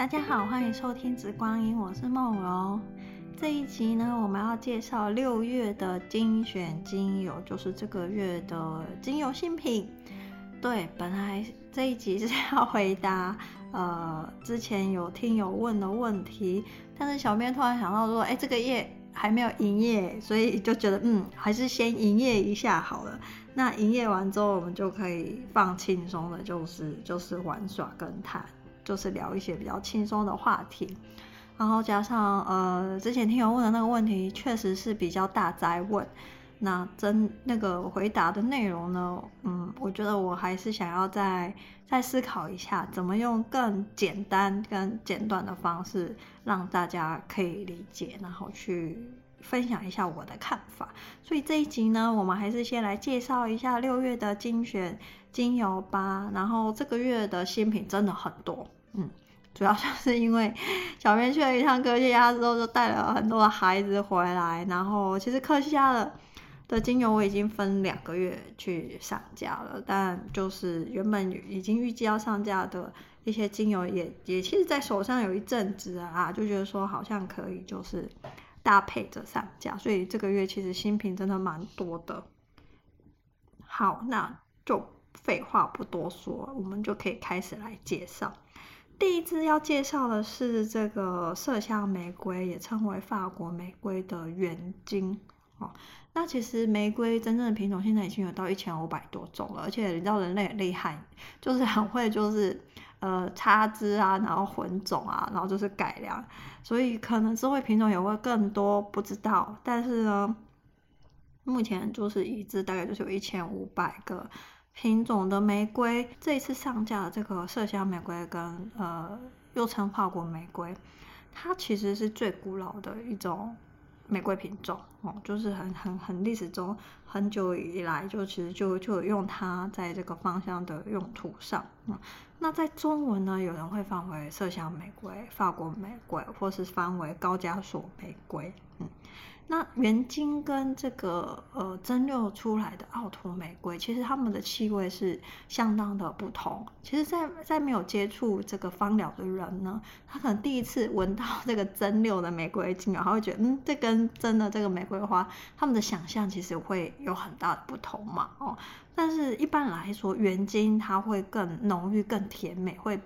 大家好，欢迎收听《紫光音》，我是梦柔。这一集呢，我们要介绍六月的精选精油，就是这个月的精油新品。对，本来这一集是要回答呃之前有听友问的问题，但是小编突然想到说，哎，这个月还没有营业，所以就觉得嗯，还是先营业一下好了。那营业完之后，我们就可以放轻松的，就是就是玩耍跟谈。就是聊一些比较轻松的话题，然后加上呃，之前听友问的那个问题，确实是比较大灾问。那真那个回答的内容呢，嗯，我觉得我还是想要再再思考一下，怎么用更简单、更简短的方式让大家可以理解，然后去分享一下我的看法。所以这一集呢，我们还是先来介绍一下六月的精选精油吧。然后这个月的新品真的很多。嗯，主要就是因为小编去了一趟科西嘉之后，就带了很多孩子回来。然后其实科西嘉的的精油我已经分两个月去上架了，但就是原本已经预计要上架的一些精油也也其实在手上有一阵子啊，就觉得说好像可以就是搭配着上架，所以这个月其实新品真的蛮多的。好，那就废话不多说，我们就可以开始来介绍。第一支要介绍的是这个麝香玫瑰，也称为法国玫瑰的原精哦。那其实玫瑰真正的品种现在已经有到一千五百多种了，而且你知道人类很厉害，就是很会就是呃插枝啊，然后混种啊，然后就是改良，所以可能智慧品种也会更多，不知道。但是呢，目前就是一支大概就是有一千五百个。品种的玫瑰，这一次上架的这个麝香玫瑰跟呃，又称法国玫瑰，它其实是最古老的一种玫瑰品种哦，就是很很很历史中很久以来就其实就就用它在这个方向的用途上。嗯，那在中文呢，有人会翻为麝香玫瑰、法国玫瑰，或是翻为高加索玫瑰。嗯。那原精跟这个呃蒸馏出来的奥图玫瑰，其实它们的气味是相当的不同。其实在，在在没有接触这个芳疗的人呢，他可能第一次闻到这个蒸馏的玫瑰精油，他会觉得，嗯，这跟真的这个玫瑰花，他们的想象其实会有很大的不同嘛，哦。但是一般来说，原精它会更浓郁、更甜美，会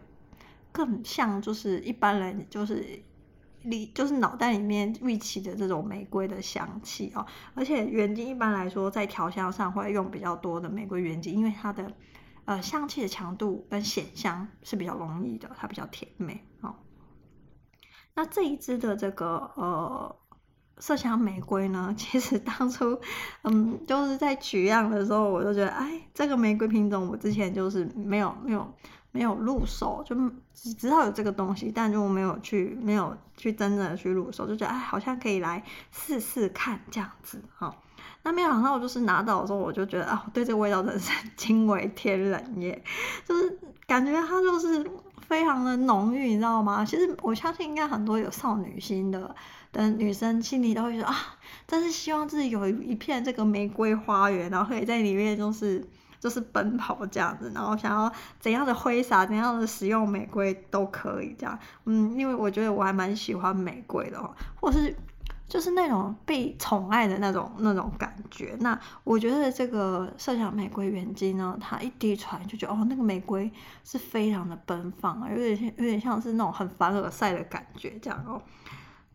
更像就是一般人就是。里就是脑袋里面预期的这种玫瑰的香气哦，而且原精一般来说在调香上会用比较多的玫瑰原精，因为它的呃香气的强度跟显香是比较容易的，它比较甜美哦。那这一支的这个呃麝香玫瑰呢，其实当初嗯就是在取样的时候，我就觉得哎，这个玫瑰品种我之前就是没有没有。没有入手，就只知道有这个东西，但就没有去，没有去真正的去入手，就觉得哎，好像可以来试试看这样子哈。那没想到我就是拿到的时候，我就觉得啊，对这个味道真的是惊为天人耶，就是感觉它就是非常的浓郁，你知道吗？其实我相信应该很多有少女心的的女生心里都会说啊，真是希望自己有一片这个玫瑰花园，然后可以在里面就是。就是奔跑这样子，然后想要怎样的挥洒，怎样的使用玫瑰都可以这样。嗯，因为我觉得我还蛮喜欢玫瑰的哦，或是就是那种被宠爱的那种那种感觉。那我觉得这个麝香玫瑰原精呢，它一滴出来就觉得哦，那个玫瑰是非常的奔放啊，有点像有点像是那种很凡尔赛的感觉这样哦。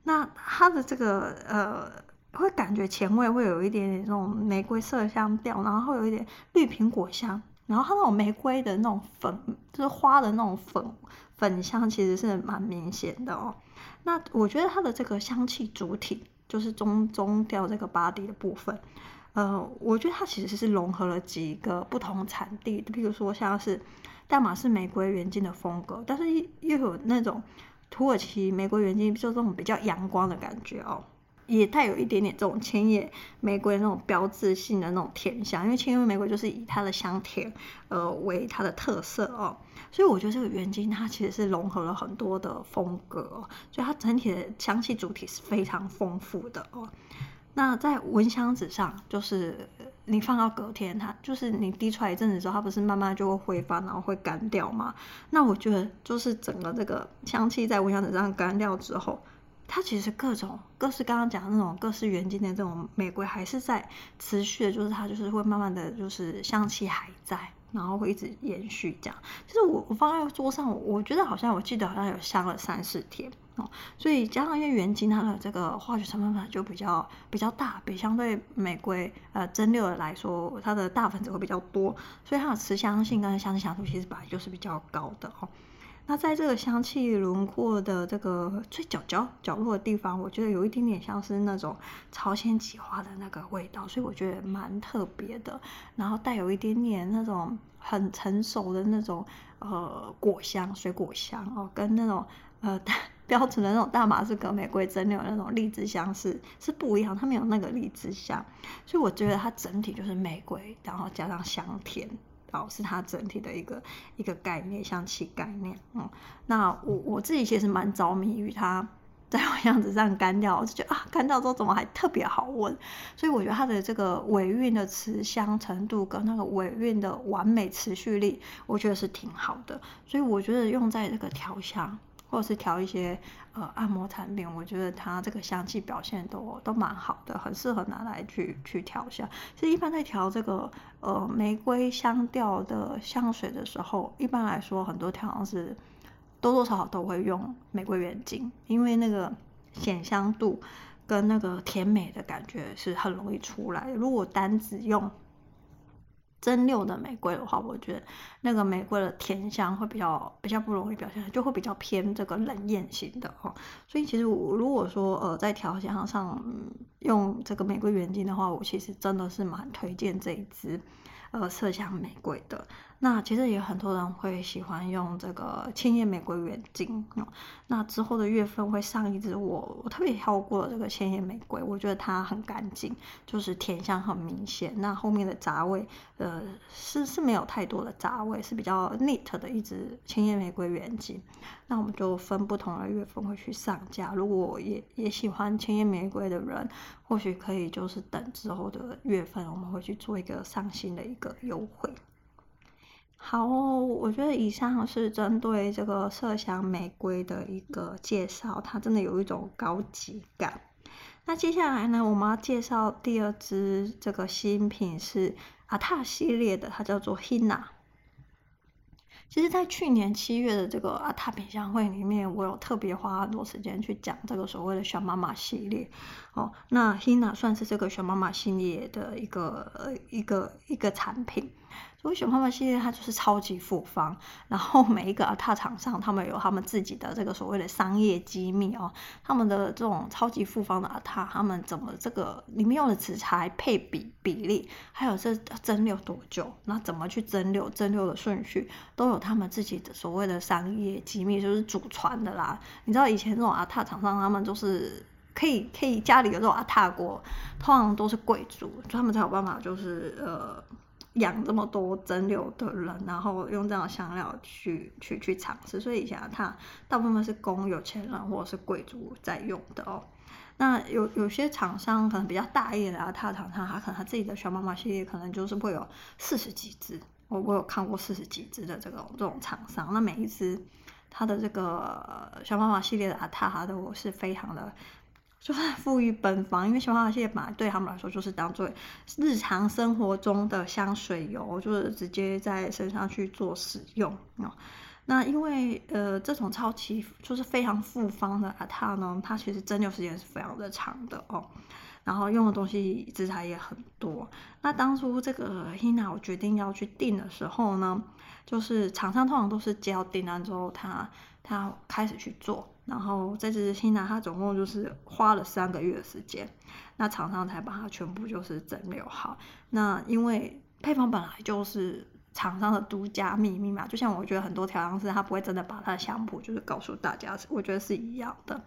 那它的这个呃。会感觉前味会有一点点那种玫瑰麝香调，然后会有一点绿苹果香，然后它那种玫瑰的那种粉，就是花的那种粉粉香，其实是蛮明显的哦。那我觉得它的这个香气主体，就是中中调这个 body 的部分，呃，我觉得它其实是融合了几个不同产地，比如说像是大马士玫瑰原精的风格，但是又有那种土耳其玫瑰原精，就这种比较阳光的感觉哦。也带有一点点这种千叶玫瑰那种标志性的那种甜香，因为千叶玫瑰就是以它的香甜呃为它的特色哦，所以我觉得这个原精它其实是融合了很多的风格，所以它整体的香气主体是非常丰富的哦。那在蚊香纸上，就是你放到隔天，它就是你滴出来一阵子之后，它不是慢慢就会挥发，然后会干掉吗？那我觉得就是整个这个香气在蚊香纸上干掉之后，它其实各种各式刚刚讲的那种各式原精的这种玫瑰还是在持续的，就是它就是会慢慢的就是香气还在。然后会一直延续这样，其实我我放在桌上，我觉得好像我记得好像有香了三四天哦，所以加上因为原精它的这个化学成分本来就比较比较大，比相对玫瑰呃蒸馏的来说，它的大分子会比较多，所以它的持香性跟香气强度其实本来就是比较高的哦。那在这个香气轮廓的这个最角角角落的地方，我觉得有一点点像是那种朝鲜菊花的那个味道，所以我觉得蛮特别的。然后带有一点点那种很成熟的那种呃果香、水果香哦，跟那种呃标准的那种大马士革玫瑰蒸馏那种荔枝香是是不一样，它没有那个荔枝香，所以我觉得它整体就是玫瑰，然后加上香甜。哦，是它整体的一个一个概念，香气概念。嗯，那我我自己其实蛮着迷于它在我样子上干掉，我就觉得啊，干掉之后怎么还特别好闻？所以我觉得它的这个尾韵的持香程度跟那个尾韵的完美持续力，我觉得是挺好的。所以我觉得用在这个调香。或者是调一些呃按摩产品，我觉得它这个香气表现都都蛮好的，很适合拿来去去调香。其实一般在调这个呃玫瑰香调的香水的时候，一般来说很多调香师多多少少都会用玫瑰原精，因为那个显香度跟那个甜美的感觉是很容易出来。如果单只用蒸馏的玫瑰的话，我觉得那个玫瑰的甜香会比较比较不容易表现，就会比较偏这个冷艳型的哦。所以其实我如果说呃在调香上用这个玫瑰原精的话，我其实真的是蛮推荐这一支呃麝香玫瑰的。那其实也有很多人会喜欢用这个千叶玫瑰原精，那之后的月份会上一支我我特别挑过的这个千叶玫瑰，我觉得它很干净，就是甜香很明显。那后面的杂味，呃，是是没有太多的杂味，是比较 neat 的一支千叶玫瑰原精。那我们就分不同的月份会去上架。如果也也喜欢千叶玫瑰的人，或许可以就是等之后的月份，我们会去做一个上新的一个优惠。好哦，我觉得以上是针对这个麝香玫瑰的一个介绍，它真的有一种高级感。那接下来呢，我们要介绍第二支这个新品是阿塔系列的，它叫做 Hina。其实，在去年七月的这个阿塔品香会里面，我有特别花很多时间去讲这个所谓的小妈妈系列。哦，那 Hina 算是这个小妈妈系列的一个呃一个一个产品。所以熊妈妈系列它就是超级复方，然后每一个阿塔厂商他们有他们自己的这个所谓的商业机密哦，他们的这种超级复方的阿塔，他们怎么这个里面用的食材配比比例，还有这蒸馏多久，那怎么去蒸馏，蒸馏的顺序都有他们自己的所谓的商业机密，就是祖传的啦。你知道以前这种阿塔厂商他们就是可以可以家里有这种阿塔锅，通常都是贵族，他们才有办法就是呃。养这么多蒸馏的人，然后用这样的香料去去去尝试，所以以前它大部分是供有钱人或者是贵族在用的哦。那有有些厂商可能比较大一点的，他厂商他可能他自己的小妈妈系列可能就是会有四十几支，我我有看过四十几支的这种这种厂商，那每一支它的这个小妈妈系列的阿塔哈都是非常的。就是富于奔放，因为小花系列本来对他们来说就是当做日常生活中的香水油，就是直接在身上去做使用哦。那因为呃这种超级就是非常复方的阿塔呢，它其实蒸馏时间是非常的长的哦，然后用的东西食材也很多。那当初这个 Hina 我决定要去订的时候呢，就是厂商通常都是接到订单之后，他他开始去做。然后这支 Hina 它总共就是花了三个月的时间，那厂商才把它全部就是整流好。那因为配方本来就是厂商的独家秘密嘛，就像我觉得很多调香师他不会真的把他的香谱就是告诉大家，我觉得是一样的。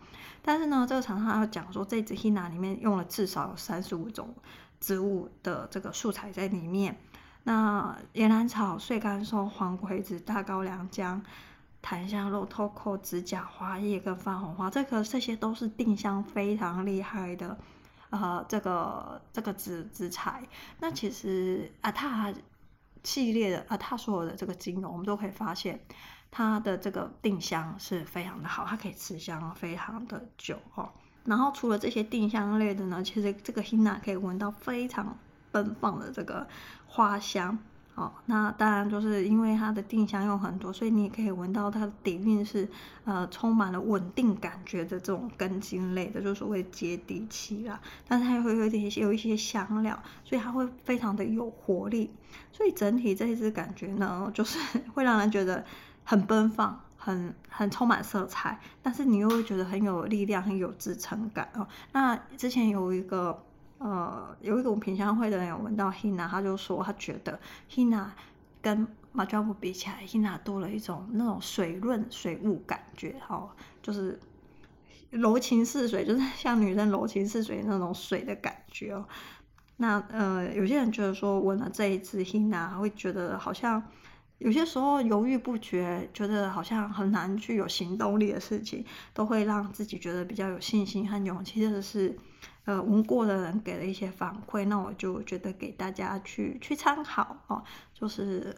但是呢，这个厂商要讲说，这支 Hina 里面用了至少有三十五种植物的这个素材在里面，那岩兰草、碎干松、黄葵子、大高粱姜。檀香、肉豆蔻、指甲花叶跟番红花，这个这些都是定香非常厉害的，呃这个这个紫紫材。那其实阿塔系列的阿塔所有的这个精油，我们都可以发现它的这个定香是非常的好，它可以持香非常的久哦。然后除了这些定香类的呢，其实这个 Henna 可以闻到非常奔放的这个花香。哦，那当然就是因为它的定香用很多，所以你也可以闻到它的底蕴是呃充满了稳定感觉的这种根茎类的，就是所谓接地气啦。但是它也会有点有一些香料，所以它会非常的有活力。所以整体这一支感觉呢，就是 会让人觉得很奔放，很很充满色彩，但是你又会觉得很有力量，很有支撑感哦。那之前有一个。呃，有一种品香会的人有闻到 Hina，他就说他觉得 Hina 跟马抓布比起来，Hina 多了一种那种水润水雾感觉，哦，就是柔情似水，就是 像女生柔情似水那种水的感觉哦。那呃，有些人觉得说闻了这一支 Hina，会觉得好像有些时候犹豫不决，觉得好像很难去有行动力的事情，都会让自己觉得比较有信心和勇气，这是。呃，闻过的人给了一些反馈，那我就觉得给大家去去参考哦，就是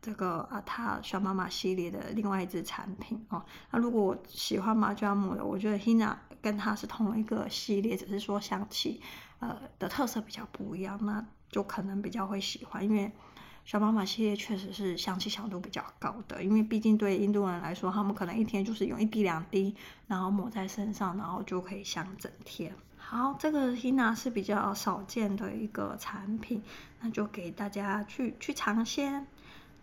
这个阿塔小妈妈系列的另外一支产品哦。那如果我喜欢玛嘉姆的，我觉得 Henna 跟它是同一个系列，只是说香气呃的特色比较不一样，那就可能比较会喜欢，因为小妈妈系列确实是香气强度比较高的，因为毕竟对印度人来说，他们可能一天就是用一滴两滴，然后抹在身上，然后就可以香整天。好，这个 Hina 是比较少见的一个产品，那就给大家去去尝鲜。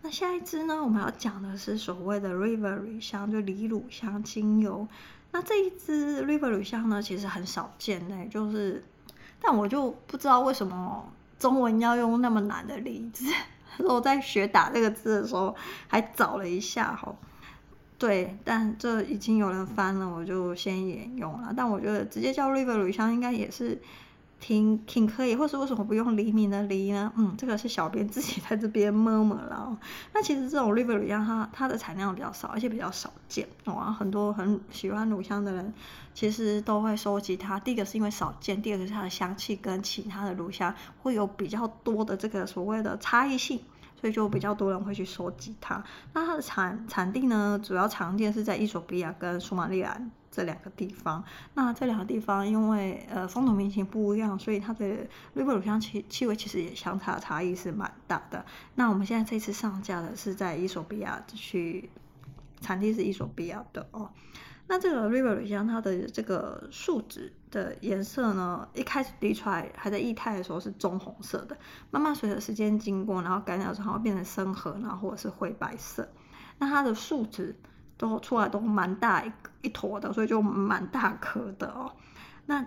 那下一支呢，我们要讲的是所谓的 River 乳香，就梨乳香精油。那这一支 River 乳香呢，其实很少见的，就是，但我就不知道为什么中文要用那么难的例字。我在学打这个字的时候，还找了一下哈。对，但这已经有人翻了，我就先沿用了。但我觉得直接叫 River 乳香应该也是挺挺可以，或是为什么不用黎明的黎呢？嗯，这个是小编自己在这边摸摸了。那其实这种 River 乳香它它的产量比较少，而且比较少见哦。很多很喜欢乳香的人其实都会收集它。第一个是因为少见，第二个是它的香气跟其他的乳香会有比较多的这个所谓的差异性。所以就比较多人会去收集它。那它的产产地呢，主要常见是在伊索比亚跟苏马利兰这两个地方。那这两个地方因为呃风土民情不一样，所以它的瑞布乳香气气味其实也相差差异是蛮大的。那我们现在这次上架的是在伊索比亚去，产地是伊索比亚的哦。那这个 River 乳香，它的这个树脂的颜色呢，一开始滴出来还在液态的时候是棕红色的，慢慢随着时间经过，然后干掉之后变成深褐，然后或者是灰白色。那它的树脂都出来都蛮大一一坨的，所以就蛮大颗的哦。那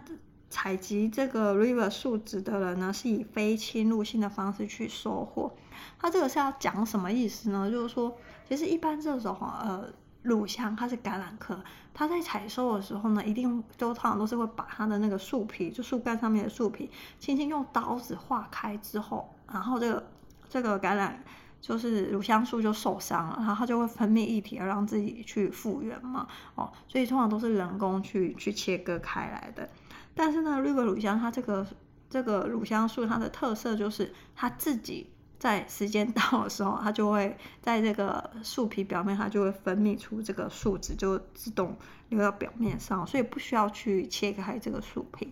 采集这个 River 树脂的人呢，是以非侵入性的方式去收获。它这个是要讲什么意思呢？就是说，其实一般这种呃。乳香它是橄榄科，它在采收的时候呢，一定都通常都是会把它的那个树皮，就树干上面的树皮，轻轻用刀子划开之后，然后这个这个橄榄就是乳香树就受伤了，然后它就会分泌液体而让自己去复原嘛，哦，所以通常都是人工去去切割开来的。但是呢，绿果乳香它这个这个乳香树它的特色就是它自己。在时间到的时候，它就会在这个树皮表面，它就会分泌出这个树脂，就自动流到表面上，所以不需要去切开这个树皮。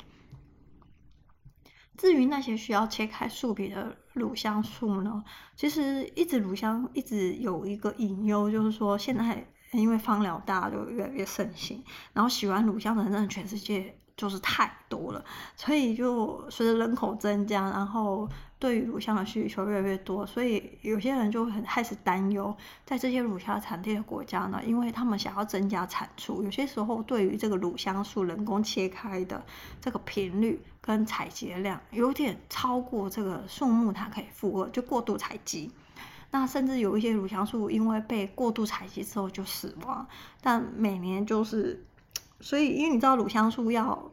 至于那些需要切开树皮的乳香树呢，其实一直乳香一直有一个隐忧，就是说现在因为芳疗大家就越来越盛行，然后喜欢乳香的人真的全世界就是太多了，所以就随着人口增加，然后。对于乳香的需求越来越多，所以有些人就很开始担忧，在这些乳香产地的国家呢，因为他们想要增加产出，有些时候对于这个乳香树人工切开的这个频率跟采集量有点超过这个树木它可以负荷，就过度采集。那甚至有一些乳香树因为被过度采集之后就死亡，但每年就是，所以因为你知道乳香树要。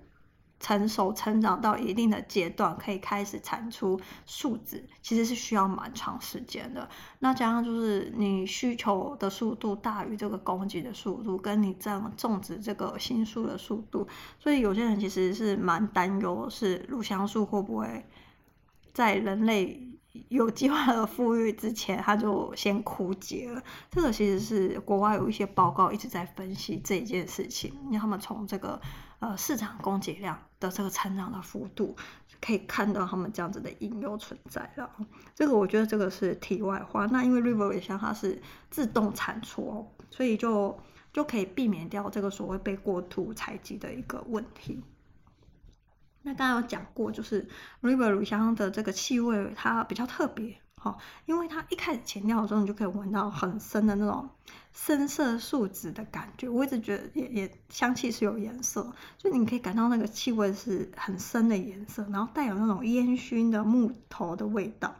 成熟成长到一定的阶段，可以开始产出树脂，其实是需要蛮长时间的。那加上就是你需求的速度大于这个供给的速度，跟你这样种植这个新树的速度，所以有些人其实是蛮担忧，是乳香树会不会在人类有计划的富裕之前，它就先枯竭了。这个其实是国外有一些报告一直在分析这件事情，因为他们从这个。呃，市场供给量的这个成长的幅度，可以看到他们这样子的隐忧存在了。这个我觉得这个是题外话。那因为 River 香它是自动产出哦，所以就就可以避免掉这个所谓被过度采集的一个问题。那刚刚有讲过，就是 River 乳香的这个气味它比较特别。好，因为它一开始前调的时候，你就可以闻到很深的那种深色树脂的感觉。我一直觉得也也香气是有颜色，就你可以感到那个气味是很深的颜色，然后带有那种烟熏的木头的味道。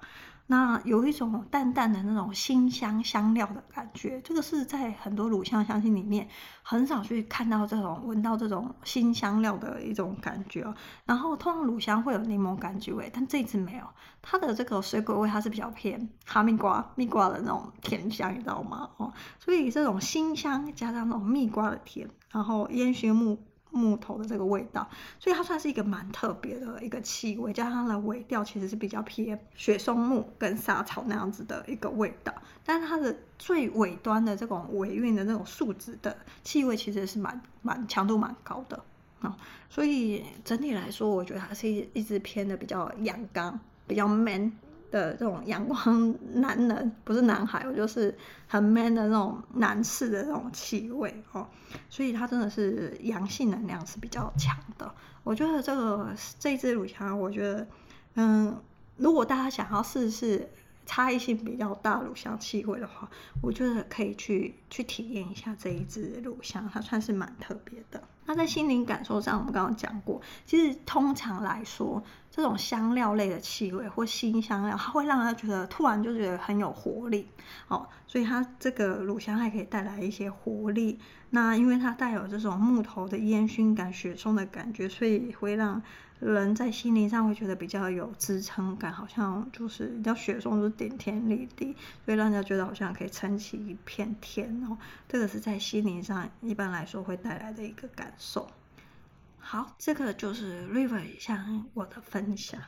那有一种淡淡的那种辛香香料的感觉，这个是在很多乳香香气里面很少去看到这种闻到这种辛香料的一种感觉哦。然后通常乳香会有柠檬柑橘味，但这次没有，它的这个水果味它是比较偏哈密瓜、蜜瓜的那种甜香，你知道吗？哦，所以这种辛香加上那种蜜瓜的甜，然后烟熏木。木头的这个味道，所以它算是一个蛮特别的一个气味，加上它的尾调其实是比较偏雪松木跟莎草那样子的一个味道，但是它的最尾端的这种尾韵的那种树脂的气味其实是蛮蛮强度蛮高的啊，所以整体来说，我觉得它是一一支偏的比较阳刚，比较 man。的这种阳光男人，不是男孩，我就是很 man 的那种男士的那种气味哦，所以它真的是阳性能量是比较强的。我觉得这个这支乳香，我觉得，嗯，如果大家想要试试差异性比较大乳香气味的话，我觉得可以去去体验一下这一支乳香，它算是蛮特别的。那在心灵感受上，我们刚刚讲过，其实通常来说，这种香料类的气味或新香料，它会让人觉得突然就觉得很有活力，哦，所以它这个乳香还可以带来一些活力。那因为它带有这种木头的烟熏感、雪松的感觉，所以会让人在心灵上会觉得比较有支撑感，好像就是你知道雪松就是顶天立地，所以让人家觉得好像可以撑起一片天哦。这个是在心灵上一般来说会带来的一个感受。好，这个就是 River 香我的分享。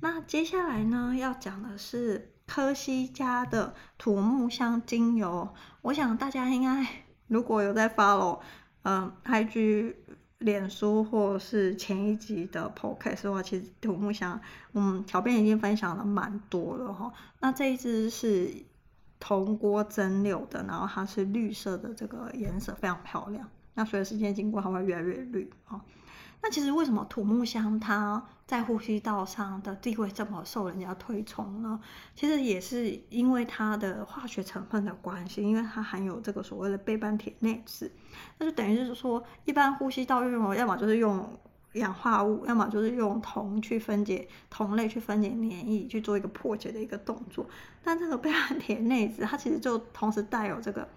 那接下来呢，要讲的是科西嘉的土木香精油。我想大家应该如果有在 follow，嗯，IG。脸书或是前一集的 podcast 的话，其实土木香，嗯，小编已经分享了蛮多了哈。那这一支是铜锅蒸馏的，然后它是绿色的，这个颜色非常漂亮。那随着时间经过，它会越来越绿啊。那其实为什么土木香它在呼吸道上的地位这么受人家推崇呢？其实也是因为它的化学成分的关系，因为它含有这个所谓的倍半铁内酯，那就等于是说，一般呼吸道用，要么就是用氧化物，要么就是用铜去分解铜类去分解粘液去做一个破解的一个动作。但这个倍半萜内酯，它其实就同时带有这个。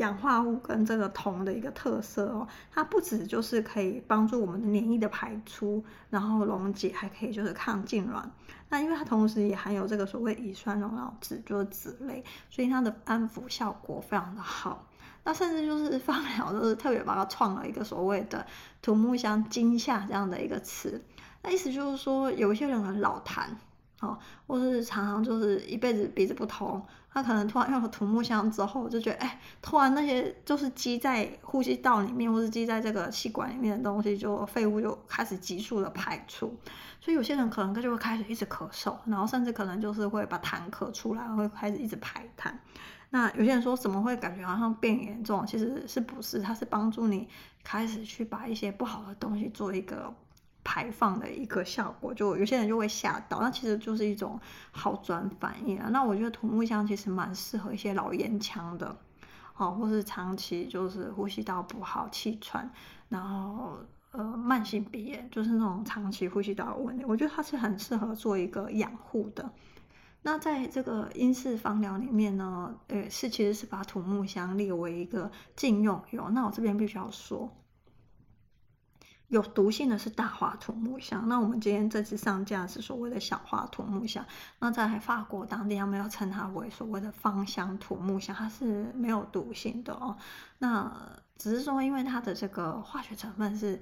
氧化物跟这个铜的一个特色哦，它不止就是可以帮助我们的黏液的排出，然后溶解，还可以就是抗痉挛。那因为它同时也含有这个所谓乙酸溶脑酯，就是酯类，所以它的安抚效果非常的好。那甚至就是 芳疗就是特别把它创了一个所谓的土木香惊吓这样的一个词。那意思就是说，有一些人很老痰。哦，或是常常就是一辈子鼻子不通，他可能突然用了土木香之后，就觉得哎，突然那些就是积在呼吸道里面，或是积在这个气管里面的东西，就废物就开始急速的排出。所以有些人可能他就会开始一直咳嗽，然后甚至可能就是会把痰咳出来，会开始一直排痰。那有些人说怎么会感觉好像变严重？其实是不是？它是帮助你开始去把一些不好的东西做一个。排放的一个效果，就有些人就会吓到，那其实就是一种好转反应啊。那我觉得土木香其实蛮适合一些老烟枪的，哦，或是长期就是呼吸道不好、气喘，然后呃慢性鼻炎，就是那种长期呼吸道问题，我觉得它是很适合做一个养护的。那在这个英式芳疗里面呢，呃，是其实是把土木香列为一个禁用油。那我这边必须要说。有毒性的是大花土木香，那我们今天这次上架是所谓的小花土木香。那在法国当地，他们要称它为所谓的芳香土木香，它是没有毒性的哦。那只是说，因为它的这个化学成分是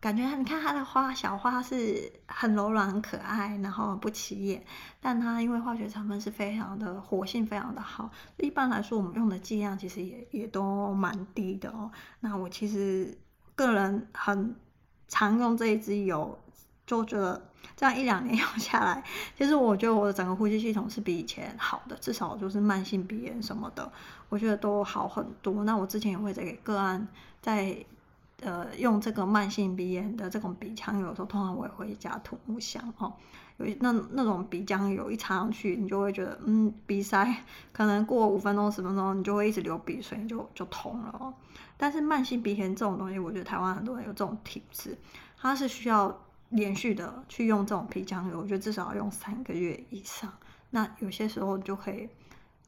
感觉，你看它的花小花是很柔软、很可爱，然后不起眼，但它因为化学成分是非常的活性，非常的好。一般来说，我们用的剂量其实也也都蛮低的哦。那我其实个人很。常用这一支油，就觉得这样一两年用下来，其实我觉得我的整个呼吸系统是比以前好的，至少就是慢性鼻炎什么的，我觉得都好很多。那我之前也会在给个案在呃用这个慢性鼻炎的这种鼻腔油的时候，通常我也会加土木香哦，有那那种鼻浆油一插上去，你就会觉得嗯鼻塞，可能过五分钟十分钟，你就会一直流鼻水，你就就通了哦。但是慢性鼻炎这种东西，我觉得台湾很多人有这种体质，它是需要连续的去用这种鼻浆油，我觉得至少要用三个月以上。那有些时候就可以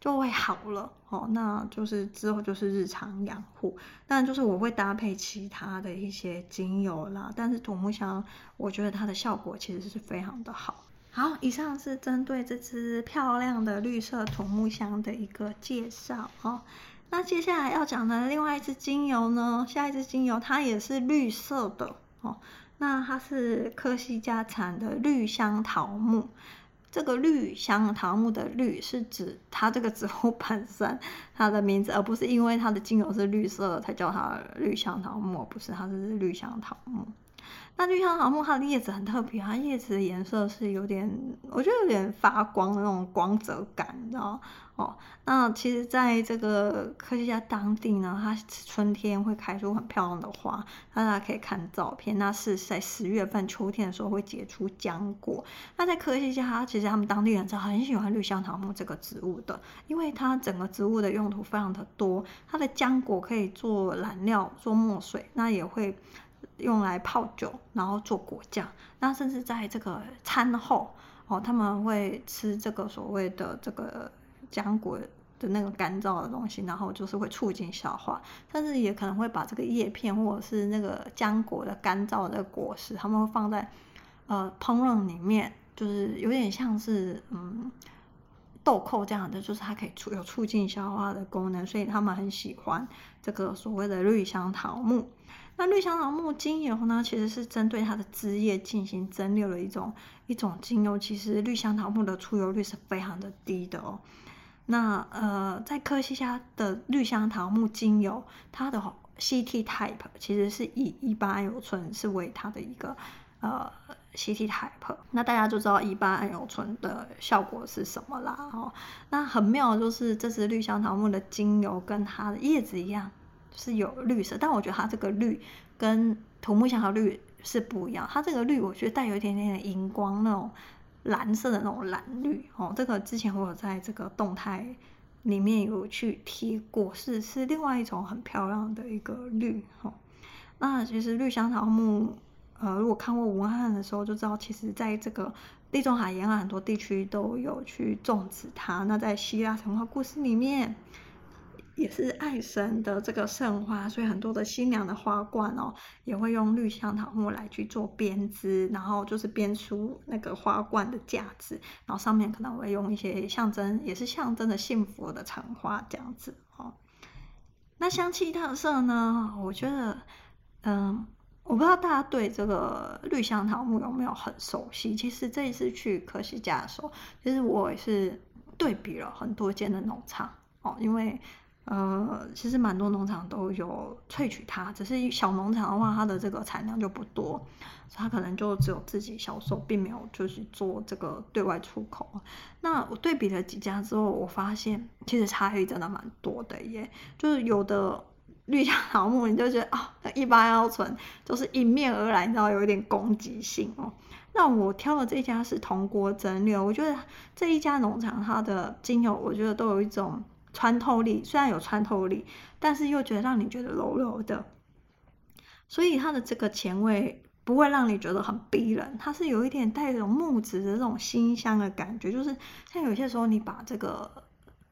就会好了哦，那就是之后就是日常养护。但就是我会搭配其他的一些精油啦，但是土木香我觉得它的效果其实是非常的好。好，以上是针对这支漂亮的绿色土木香的一个介绍哦。那接下来要讲的另外一支精油呢，下一支精油它也是绿色的哦。那它是科西嘉产的绿香桃木。这个绿香桃木的绿是指它这个植物本身它的名字，而不是因为它的精油是绿色才叫它绿香桃木，不是，它是绿香桃木。那绿香桃木它的叶子很特别，它叶子的颜色是有点，我觉得有点发光的那种光泽感，你知道哦。那其实在这个科学家当地呢，它春天会开出很漂亮的花，大家可以看照片。那是在十月份秋天的时候会结出浆果。那在科学家，其实他们当地人是很喜欢绿香桃木这个植物的，因为它整个植物的用途非常的多，它的浆果可以做染料、做墨水，那也会。用来泡酒，然后做果酱。那甚至在这个餐后哦，他们会吃这个所谓的这个浆果的那个干燥的东西，然后就是会促进消化。但是也可能会把这个叶片或者是那个浆果的干燥的果实，他们会放在呃烹饪里面，就是有点像是嗯豆蔻这样的，就是它可以促有促进消化的功能，所以他们很喜欢这个所谓的绿香桃木。那绿香桃木精油呢，其实是针对它的枝叶进行蒸馏的一种一种精油。其实绿香桃木的出油率是非常的低的哦。那呃，在科西嘉的绿香桃木精油，它的 CT type 其实是以一八桉油醇是为它的一个呃 CT type。那大家就知道一八桉油醇的效果是什么啦哦。那很妙就是这支绿香桃木的精油跟它的叶子一样。是有绿色，但我觉得它这个绿跟土木香的绿是不一样。它这个绿我觉得带有一点点的荧光，那种蓝色的那种蓝绿哦。这个之前我有在这个动态里面有去贴过，是是另外一种很漂亮的一个绿哦。那其实绿香桃木，呃，如果看过文案的时候就知道，其实在这个地中海沿岸很多地区都有去种植它。那在希腊神话故事里面。也是爱神的这个圣花，所以很多的新娘的花冠哦，也会用绿香桃木来去做编织，然后就是编出那个花冠的架子，然后上面可能会用一些象征，也是象征的幸福的橙花这样子哦。那香气特色呢？我觉得，嗯，我不知道大家对这个绿香桃木有没有很熟悉？其实这一次去科西嘉的时候，其实我也是对比了很多间的农场哦，因为。呃，其实蛮多农场都有萃取它，只是小农场的话，它的这个产量就不多，它可能就只有自己销售，并没有就是做这个对外出口。那我对比了几家之后，我发现其实差异真的蛮多的耶。就是有的绿香桃 木，你就觉得啊，一八桉油醇就是迎面而来，你知道有一点攻击性哦。那我挑的这家是铜锅蒸馏，我觉得这一家农场它的精油，我觉得都有一种。穿透力虽然有穿透力，但是又觉得让你觉得柔柔的，所以它的这个前味不会让你觉得很逼人，它是有一点带一种木质的这种馨香的感觉，就是像有些时候你把这个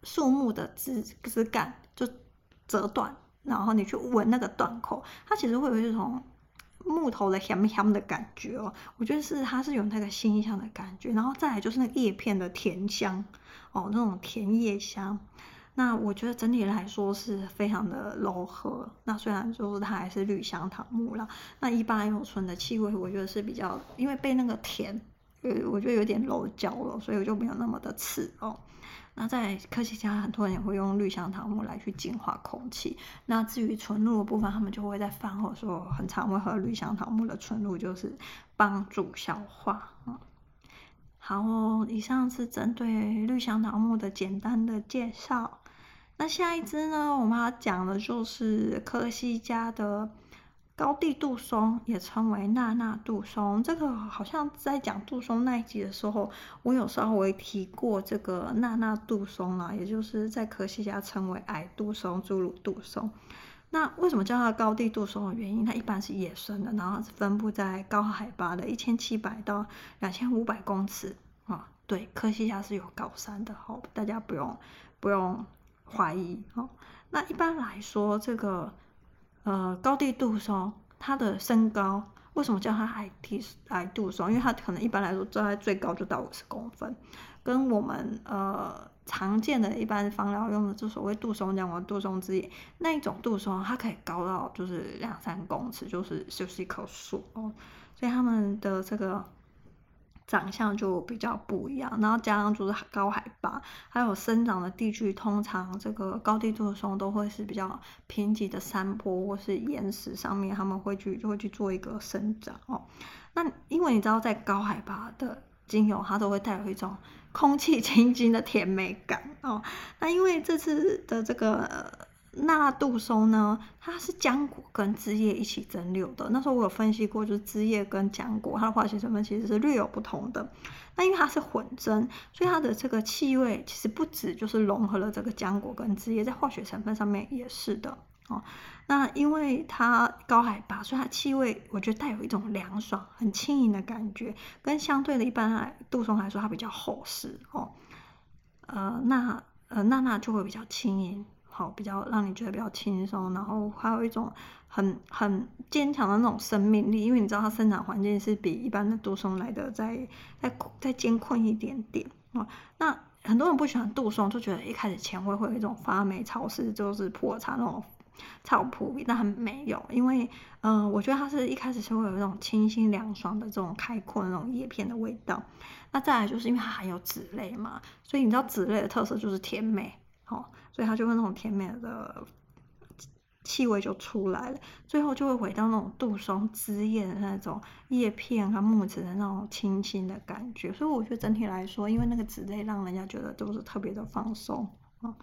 树木的枝枝干就折断，然后你去闻那个断口，它其实会有一种木头的香香的感觉哦，我觉得是它是有那个辛香的感觉，然后再来就是那个叶片的甜香哦，那种甜叶香。那我觉得整体来说是非常的柔和。那虽然就是它还是绿香檀木啦，那一般有醇的气味，我觉得是比较因为被那个甜，呃，我觉得有点柔焦了，所以我就没有那么的刺哦。那在科学家，很多人也会用绿香檀木来去净化空气。那至于纯露的部分，他们就会在饭后说很常会喝绿香檀木的纯露，就是帮助消化。嗯好哦，以上是针对绿香檀木的简单的介绍。那下一支呢，我们要讲的就是科西嘉的。高地杜松也称为娜娜杜松，这个好像在讲杜松那一集的时候，我有稍微提过这个娜娜杜松啊，也就是在科西嘉称为矮杜松、侏儒杜松。那为什么叫它高地杜松的原因？它一般是野生的，然后是分布在高海拔的一千七百到两千五百公尺啊。对，科西嘉是有高山的，好，大家不用不用怀疑哦。那一般来说，这个。呃，高地杜松，它的身高为什么叫它矮地矮杜松？因为它可能一般来说站在最高就到五十公分，跟我们呃常见的一般方疗用的就所谓杜松浆或杜松枝叶那一种杜松，它可以高到就是两三公尺，就是就是一棵树哦，所以他们的这个。长相就比较不一样，然后加上就是高海拔，还有生长的地区，通常这个高地杜松都会是比较贫瘠的山坡或是岩石上面，他们会去就会去做一个生长哦。那因为你知道，在高海拔的精油，它都会带有一种 空气清新的甜美感哦。那因为这次的这个。那杜松呢，它是浆果跟枝叶一起蒸馏的。那时候我有分析过，就是枝叶跟浆果它的化学成分其实是略有不同的。那因为它是混蒸，所以它的这个气味其实不止就是融合了这个浆果跟枝叶，在化学成分上面也是的哦。那因为它高海拔，所以它气味我觉得带有一种凉爽、很轻盈的感觉，跟相对的一般来杜松来说，它比较厚实哦。呃，那呃娜娜就会比较轻盈。好，比较让你觉得比较轻松，然后还有一种很很坚强的那种生命力，因为你知道它生长环境是比一般的杜松来的再再再艰困一点点啊。那很多人不喜欢杜松，就觉得一开始前味会有一种发霉潮湿，就是普洱茶那种草扑鼻，但很没有，因为嗯、我觉得它是一开始是会有一种清新凉爽的这种开阔的那种叶片的味道。那再来就是因为它含有脂类嘛，所以你知道脂类的特色就是甜美。哦，所以它就会那种甜美的气味就出来了，最后就会回到那种杜松枝叶的那种叶片和木质的那种清新的感觉。所以我觉得整体来说，因为那个脂类让人家觉得都是特别的放松啊，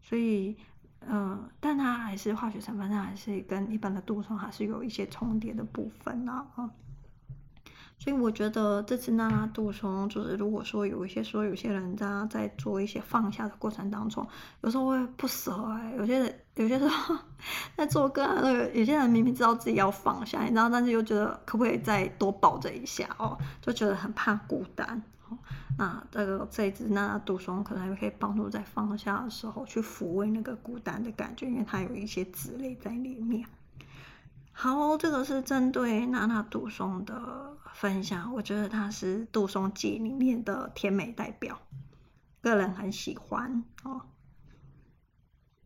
所以嗯、但它还是化学成分上还是跟一般的杜松还是有一些重叠的部分啊。所以我觉得这只娜娜杜松，就是如果说有一些说有些人在在做一些放下的过程当中，有时候会不舍哎、欸，有些人有些时候在做个案那，有些人明明知道自己要放下，你知道，但是又觉得可不可以再多抱着一下哦，就觉得很怕孤单。那这个这一只娜娜杜松可能还可以帮助在放下的时候去抚慰那个孤单的感觉，因为它有一些脂类在里面。好，这个是针对娜娜杜松的。分享，我觉得它是杜松界里面的甜美代表，个人很喜欢哦。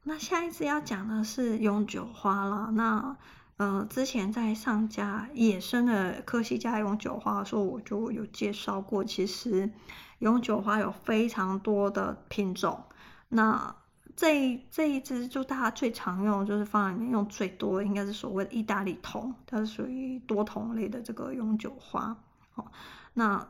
那下一次要讲的是永久花了。那呃，之前在上架野生的科西嘉永久花的时候，我就有介绍过，其实永久花有非常多的品种。那这这一支就大家最常用，就是放里面用最多，应该是所谓的意大利铜，它是属于多铜类的这个永久花。哦，那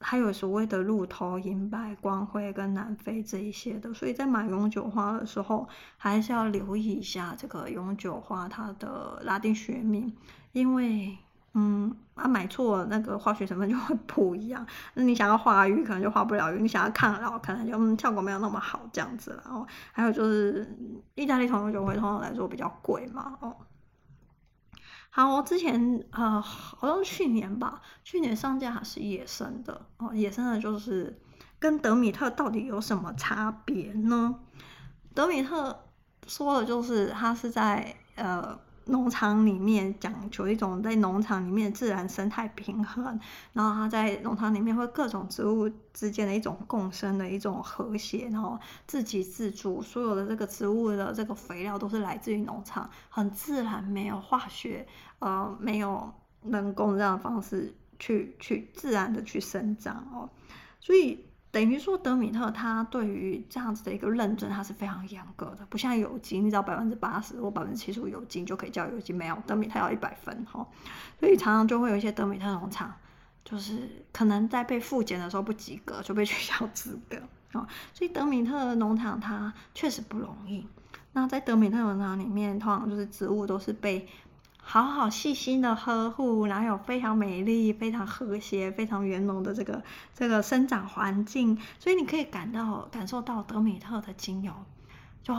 还有所谓的鹿头、银白、光辉跟南非这一些的，所以在买永久花的时候，还是要留意一下这个永久花它的拉丁学名，因为。嗯，啊，买错那个化学成分就会不一样。那你想要化瘀，可能就化不了瘀；你想要抗老，可能就嗯效果没有那么好这样子了哦。还有就是意大利桐就会通常来说比较贵嘛哦。好，我之前呃好像去年吧，去年上架还是野生的哦。野生的就是跟德米特到底有什么差别呢？德米特说的就是它是在呃。农场里面讲求一种在农场里面自然生态平衡，然后它在农场里面会各种植物之间的一种共生的一种和谐，然后自给自足，所有的这个植物的这个肥料都是来自于农场，很自然，没有化学，呃，没有人工这样的方式去去自然的去生长哦，所以。等于说，德米特他对于这样子的一个认证，他是非常严格的，不像有机，你只要百分之八十或百分之七十五有机就可以叫有机，没有德米特要一百分哈，所以常常就会有一些德米特农场，就是可能在被复检的时候不及格就被取消资格 啊，所以德米特农场它确实不容易。那在德米特农场里面，通常就是植物都是被。好好细心的呵护，然后有非常美丽、非常和谐、非常圆融的这个这个生长环境，所以你可以感到感受到德米特的精油就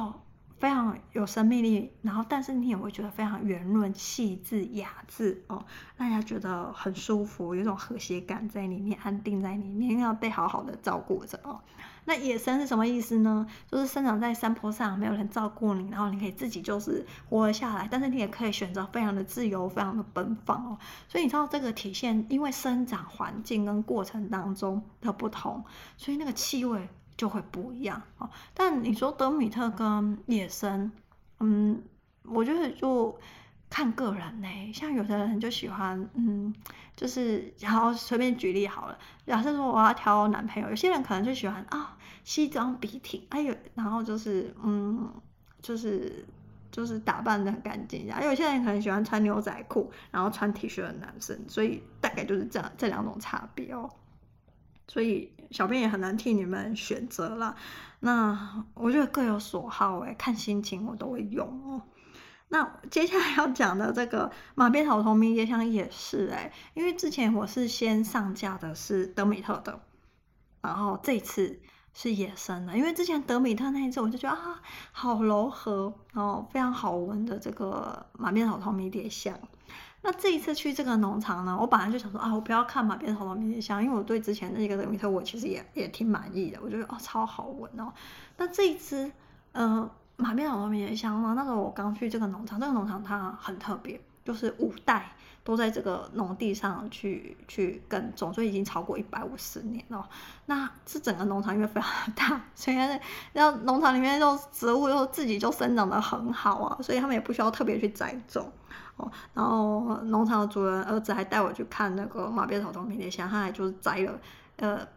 非常有生命力，然后但是你也会觉得非常圆润、细致、雅致哦，让人家觉得很舒服，有一种和谐感在里面，安定在里面，因为要被好好的照顾着哦。那野生是什么意思呢？就是生长在山坡上，没有人照顾你，然后你可以自己就是活了下来，但是你也可以选择非常的自由，非常的奔放哦。所以你知道这个体现，因为生长环境跟过程当中的不同，所以那个气味就会不一样哦。但你说德米特跟野生，嗯，我觉得就。看个人呢、像有的人就喜欢，嗯，就是然后随便举例好了，假设说我要挑男朋友，有些人可能就喜欢啊、西装笔挺，哎呦，然后就是嗯，就是就是打扮得很干净，然后有些人可能喜欢穿牛仔裤，然后穿 T 恤的男生，所以大概就是这样这两种差别哦。所以小编也很难替你们选择了，那我觉得各有所好哎，看心情我都会用哦。那接下来要讲的这个马鞭草头迷迭香也是哎，因为之前我是先上架的是德米特的，然后这次是野生的，因为之前德米特那一次我就觉得啊，好柔和，然后非常好闻的这个马鞭草头迷迭香。那这一次去这个农场呢，我本来就想说啊，我不要看马鞭草头迷迭香，因为我对之前那一个德米特我其实也也挺满意的，我觉得哦超好闻哦。那这一次，嗯、呃。马鞭草头迷迭香呢，那时候我刚去这个农场，这个农场它很特别，就是五代都在这个农地上去去耕种，所以已经超过一百五十年了。那这整个农场因为非常大，所以那那农场里面就植物又自己就生长得很好啊，所以他们也不需要特别去栽种哦。然后农场的主人儿子还带我去看那个马鞭草头迷迭香，他还就是摘了呃。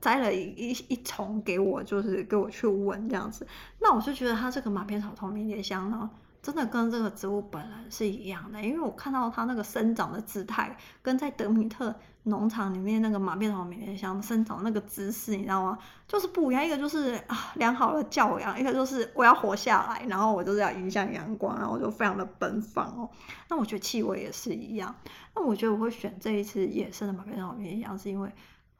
摘了一一一丛给我，就是给我去闻这样子。那我就觉得它这个马鞭草头迷迭香呢，真的跟这个植物本人是一样的，因为我看到它那个生长的姿态，跟在德米特农场里面那个马鞭草迷迭香生长那个姿势，你知道吗？就是不一样。一个就是啊良好的教养，一个就是我要活下来，然后我就是要迎向阳光，然后我就非常的奔放哦。那我觉得气味也是一样。那我觉得我会选这一次野生的马鞭草迷迭香，是因为。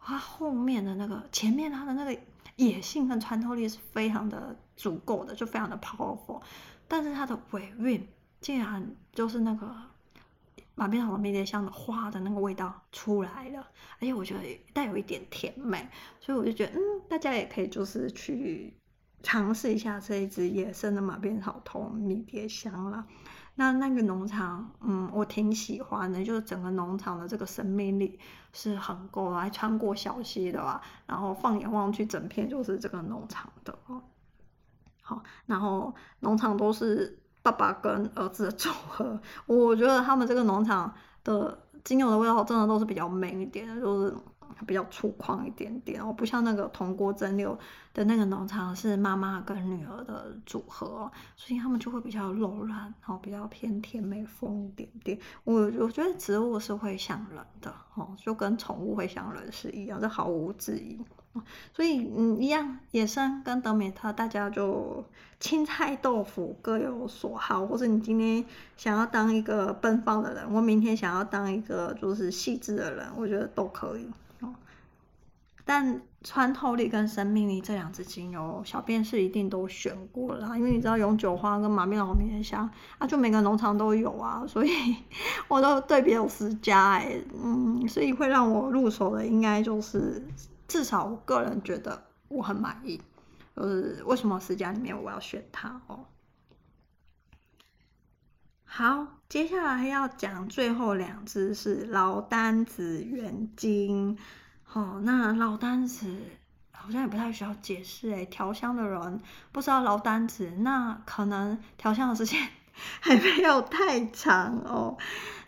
它后面的那个，前面它的那个野性和穿透力是非常的足够的，就非常的 powerful。但是它的尾韵竟然就是那个马鞭草的迷迭香的花的那个味道出来了，而且我觉得带有一点甜美，所以我就觉得，嗯，大家也可以就是去尝试一下这一支野生的马鞭草同迷迭香啦。那那个农场，嗯，我挺喜欢的，就是整个农场的这个生命力是很够的，还穿过小溪的吧，然后放眼望去，整片就是这个农场的哦。好，然后农场都是爸爸跟儿子的组合，我觉得他们这个农场的精油的味道真的都是比较 man 一点，就是。比较粗犷一点点哦，不像那个铜锅蒸馏的那个农场是妈妈跟女儿的组合，所以他们就会比较柔软，然后比较偏甜美风一点点。我我觉得植物是会像人的哦，就跟宠物会像人是一样，这毫无质疑。所以嗯，一样野生跟德美特，大家就青菜豆腐各有所好，或者你今天想要当一个奔放的人，我明天想要当一个就是细致的人，我觉得都可以哦。但穿透力跟生命力这两支精油，小编是一定都选过了，因为你知道永久花跟马鞭草迷迭香啊，就每个农场都有啊，所以 我都对别有私家哎，嗯，所以会让我入手的应该就是至少我个人觉得我很满意，就是为什么私家里面我要选它哦。好，接下来要讲最后两支是劳丹子元精。哦，那劳丹子好像也不太需要解释诶，调香的人不知道劳丹子，那可能调香的时间 还没有太长哦。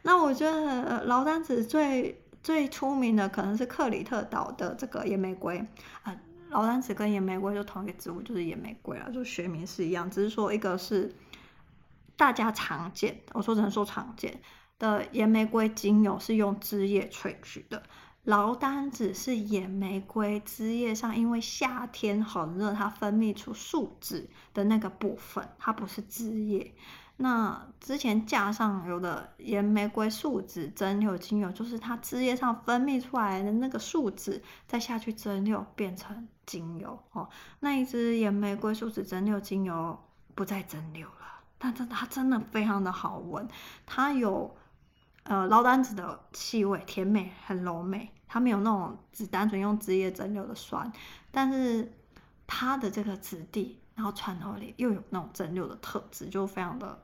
那我觉得劳丹子最最出名的可能是克里特岛的这个野玫瑰啊。劳丹子跟野玫瑰就同一个植物，就是野玫瑰啊，就学名是一样，只是说一个是大家常见，我说只能说常见的野玫瑰精油是用枝叶萃取的，劳丹子是野玫瑰枝叶上，因为夏天很热，它分泌出树脂的那个部分，它不是枝叶。那之前架上有的岩玫瑰树脂蒸馏精油，就是它枝叶上分泌出来的那个树脂，再下去蒸馏变成精油哦。那一支岩玫瑰树脂蒸馏精油不再蒸馏了，但真它真的非常的好闻，它有呃劳丹子的气味，甜美很柔美，它没有那种只单纯用枝叶蒸馏的酸，但是它的这个质地。然后穿透力又有那种蒸馏的特质，就非常的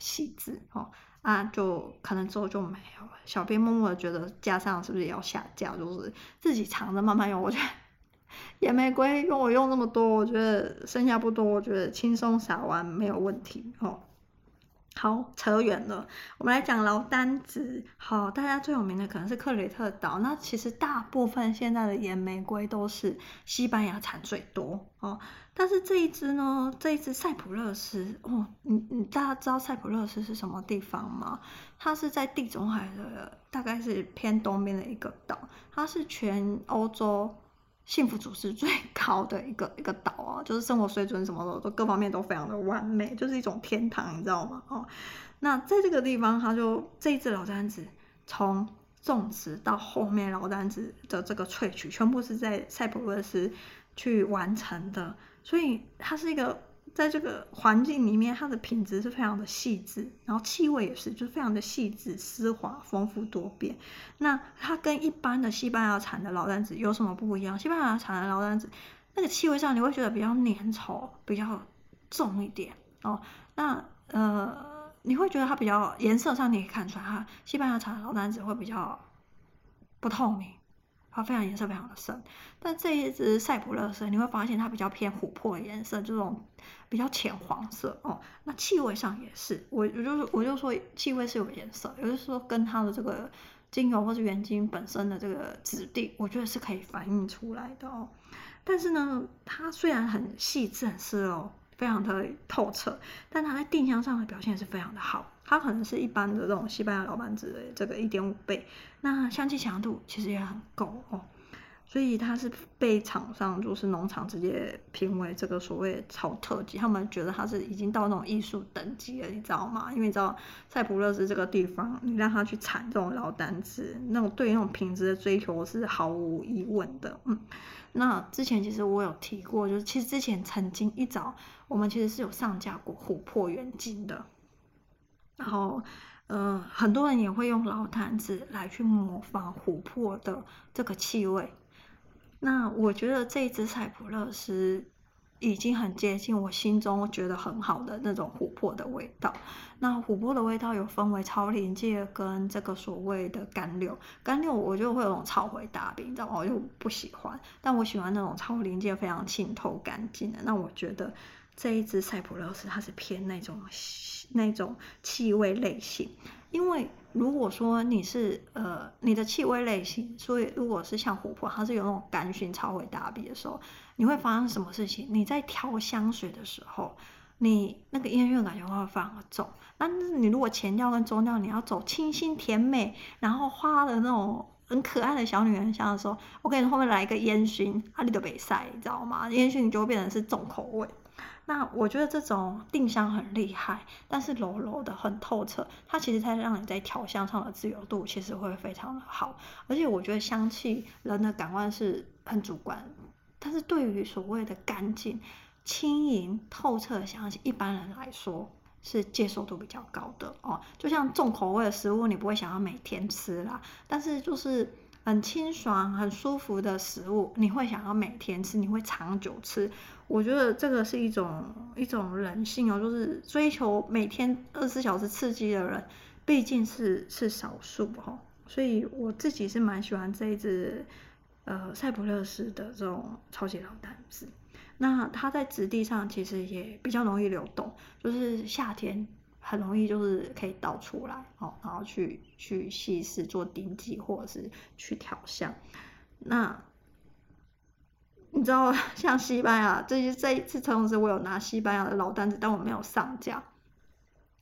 细致哦。啊，就可能之后就没有了。小编默默的觉得加上是不是也要下架？就是自己藏着慢慢用。我觉得野玫瑰用我用那么多，我觉得剩下不多，我觉得轻松撒完没有问题哦。好，扯远了，我们来讲劳丹子。好，大家最有名的可能是克里特岛。那其实大部分现在的岩玫瑰都是西班牙产最多哦。但是这一支呢，这一支塞浦路斯哦，你你大家知道塞浦路斯是什么地方吗？它是在地中海的，大概是偏东边的一个岛。它是全欧洲。幸福指数最 高的一个一个岛啊，就是生活水准什么的都各方面都非常的完美，就是一种天堂，你知道吗？哦，那在这个地方，他就这一支劳丹子从种植到后面老这样子的这个萃取，全部是在塞浦路斯去完成的，所以它是一个。在这个环境里面，它的品质是非常的细致，然后气味也是，就非常的细致、丝滑、丰富多变。那它跟一般的西班牙产的劳丹子有什么不一样？西班牙产的劳丹子那个气味上你会觉得比较粘稠、比较重一点哦。那呃，你会觉得它比较颜色上你可以看出来，它西班牙产的劳丹子会比较不透明。它非常颜色非常的深，但这一支塞浦路斯你会发现它比较偏琥珀的颜色，这种比较浅黄色哦。那气味上也是，我我就是我就说气味是有颜色，也就是说跟它的这个精油或是原精本身的这个质地，我觉得是可以反映出来的哦。但是呢，它虽然很细致很湿哦。非常的透彻，但它在定香上的表现是非常的好，它可能是一般的这种西班牙劳丹子的这个一点五倍，那香气强度其实也很够哦，所以它是被厂商就是农场直接评为这个所谓超特级，他们觉得它是已经到那种艺术等级了，你知道吗？因为你知道塞浦路斯这个地方，你让它去产这种老单子，那种对那种品质的追求是毫无疑问的，嗯。那之前其实我有提过，就是其实之前曾经一早我们其实是有上架过琥珀原精的，然后呃很多人也会用老坛子来去模仿琥珀的这个气味。那我觉得这一支塞浦勒斯。已经很接近我心中觉得很好的那种琥珀的味道。那琥珀的味道有分为超临界跟这个所谓的干柳。干柳我就会有种超回大饼，你知道吗？我就不喜欢。但我喜欢那种超临界非常清透干净的。那我觉得这一支塞浦路斯它是偏那种那种气味类型，因为。如果说你是呃你的气味类型，所以如果是像琥珀，它是有那种干熏超回大笔的时候，你会发生什么事情？你在调香水的时候，你那个烟熏感觉会非常重。但是你如果前调跟中调你要走清新甜美，然后花的那种很可爱的小女人香的时候，我给你后面来一个烟熏，阿里的北塞，你知道吗？烟熏你就会变成是重口味。那我觉得这种定香很厉害，但是柔柔的很透彻，它其实才让你在调香上的自由度其实会非常的好。而且我觉得香气人的感官是很主观，但是对于所谓的干净、轻盈、透彻的香气，一般人来说是接受度比较高的哦。就像重口味的食物，你不会想要每天吃啦，但是就是。很清爽、很舒服的食物，你会想要每天吃，你会长久吃。我觉得这个是一种一种人性哦，就是追求每天二十四小时刺激的人，毕竟是是少数哦。所以我自己是蛮喜欢这一只呃塞普勒斯的这种超级老单子。那它在质地上其实也比较容易流动，就是夏天很容易就是可以倒出来哦，然后去去稀释做丁剂或者是去调香。那你知道像西班牙这些这一次同时我有拿西班牙的老单子，但我没有上架，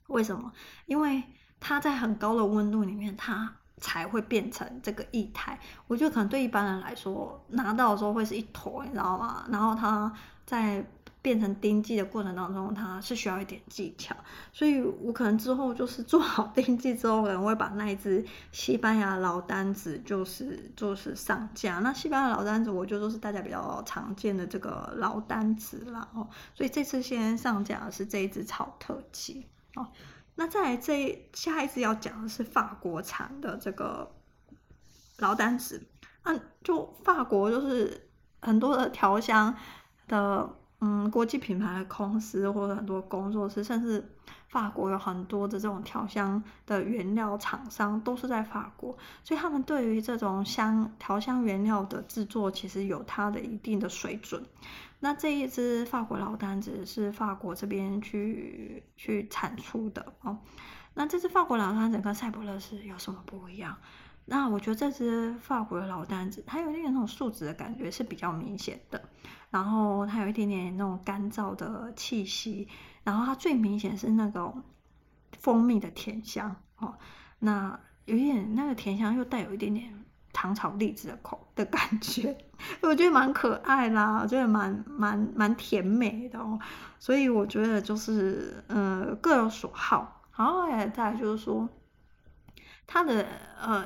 为什么？因为它在很高的温度里面，它才会变成这个液态，我觉得可能对一般人来说，拿到的时候会是一坨，你知道吗？然后它在变成丁剂的过程当中，它是需要一点技巧，所以我可能之后就是做好 丁剂之后，可能会把那一支西班牙老单子就是就是上架。那西班牙老单子，我觉得都是大家比较常见的这个老单子啦哦，所以这次先上架的是这一支草特级哦。那再来这下一支要讲的是法国产的这个老单子，啊，就法国就是很多的调香的，嗯，国际品牌的公司或者很多工作室，甚至法国有很多的这种调香的原料厂商都是在法国，所以他们对于这种香调香原料的制作，其实有它的一定的水准。那这一支法国老单子是法国这边去去产出的哦。那这支法国老单子跟赛普勒斯有什么不一样？那我觉得这支法国的老单子，它有一点那种树脂的感觉是比较明显的，然后它有一点点那种干燥的气息，然后它最明显是那种蜂蜜的甜香哦。那有一点那个甜香又带有一点点。糖炒栗子的口的感觉，我觉得蛮可爱啦，我觉得蛮蛮蛮甜美的哦，所以我觉得就是呃各有所好，然后也再来就是说它的呃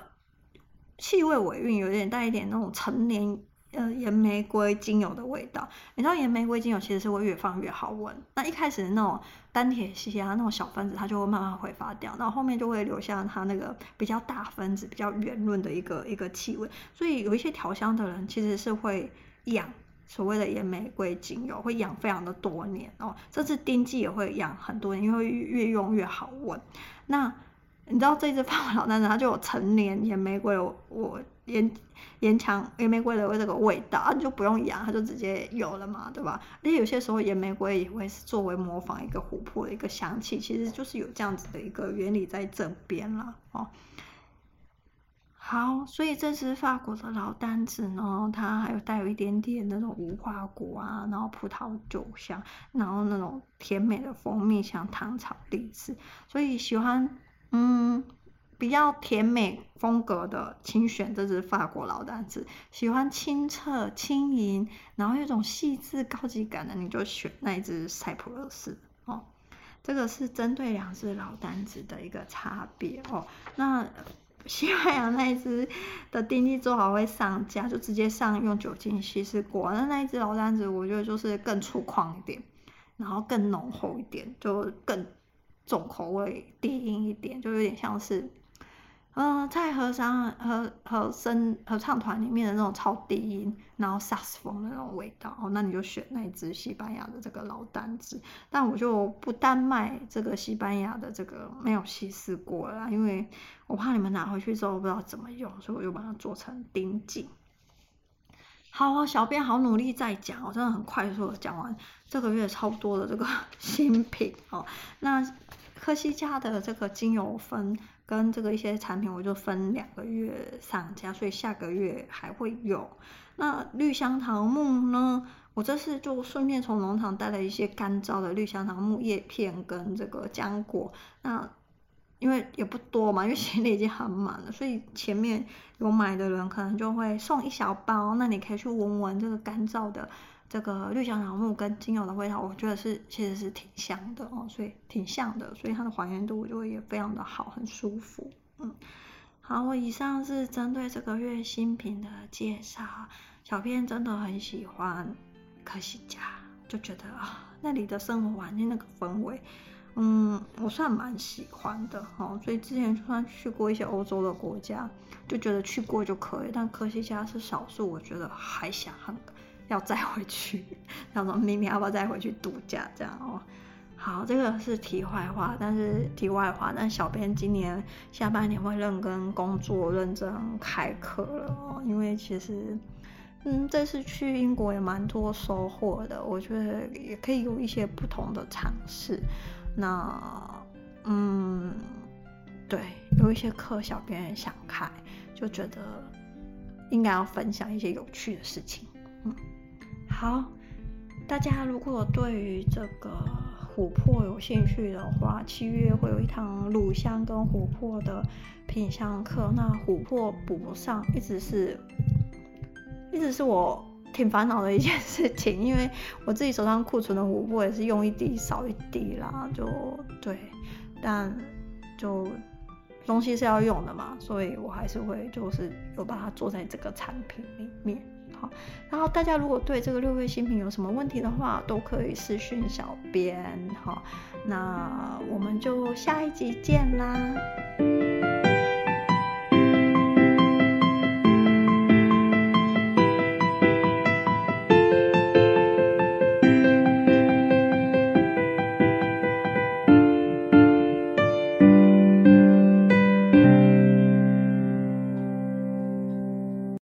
气味尾韵有点带一点那种陈年。呃，岩玫瑰精油的味道，你知道岩玫瑰精油其实是会越放越好闻。那一开始那种单萜烯啊，那种小分子，它就会慢慢挥发掉，然后后面就会留下它那个比较大分子、比较圆润的一个一个气味。所以有一些调香的人其实是会养所谓的岩玫瑰精油，会养非常的多年哦。这次丁剂也会养很多年，因为越用越好闻。那你知道这支法国老单子，它就有陈年岩玫瑰，我岩岩墙岩玫瑰的这个味道，啊，你就不用养，它就直接有了嘛，对吧？而且有些时候岩玫瑰也会是作为模仿一个琥珀的一个香气，其实就是有这样子的一个原理在这边了哦。好，所以这支法国的老单子呢，它还有带有一点点那种无花果啊，然后葡萄酒香，然后那种甜美的蜂蜜香，糖炒栗子，所以喜欢。嗯，比较甜美风格的，请选这支法国老单子。喜欢清澈轻盈，然后有一种细致高级感的，你就选那一只赛普勒斯哦。这个是针对两只老单子的一个差别哦。那 西班牙那一只的丁剂做好会上架，就直接上用酒精稀释过。那那一只老单子，我觉得就是更粗犷一点，然后更浓厚一点，就更。重口味低音一点，就有点像是，呃，在合唱合合声合唱团里面的那种超低音，然后萨克斯风的那种味道。哦，那你就选那支西班牙的这个老单子。但我就不单卖这个西班牙的这个没有稀释过了啦，因为我怕你们拿回去之后不知道怎么用，所以我就把它做成丁剂。好啊，小编好努力在讲，我真的很快速的讲完这个月超多的这个 新品哦。那科西嘉的这个精油分跟这个一些产品，我就分两个月上架，所以下个月还会有。那绿香桃木呢，我这次就顺便从农场带了一些干燥的绿香桃木叶片跟这个浆果。那因为也不多嘛，因为 行李已经很满了，所以前面有买的人可能就会送一小包，那你可以去闻闻这个干燥的这个绿香桃木跟精油的味道，我觉得是其实是挺香的哦，所以挺像的，所以它的还原度就会也非常的好，很舒服。嗯，好，我以上是针对这个月新品的介绍，小编真的很喜欢科西嘉，就觉得啊，那里的生活环境那个氛围。嗯，我算蛮喜欢的哦，所以之前就算去过一些欧洲的国家，就觉得去过就可以。但科西嘉是少数，我觉得还想很要再回去，他说明年要不要再回去度假这样哦。好，这个是题外话，但是题外话，但小编今年下半年会认真工作，认真开课了哦。因为其实，嗯，这次去英国也蛮多收获的，我觉得也可以有一些不同的尝试。那，嗯，对，有一些课小编也想开，就觉得应该要分享一些有趣的事情。嗯，好，大家如果对于这个。琥珀有兴趣的话，七月会有一堂乳香跟琥珀的品香课。那琥珀补不上，一直是，一直是我挺烦恼的一件事情，因为我自己手上库存的琥珀也是用一滴少一滴啦，就对，但就东西是要用的嘛，所以我还是会就是有把它做在这个产品里面。然后大家如果对这个六月新品有什么问题的话，都可以私讯小编。哈，那我们就下一集见啦。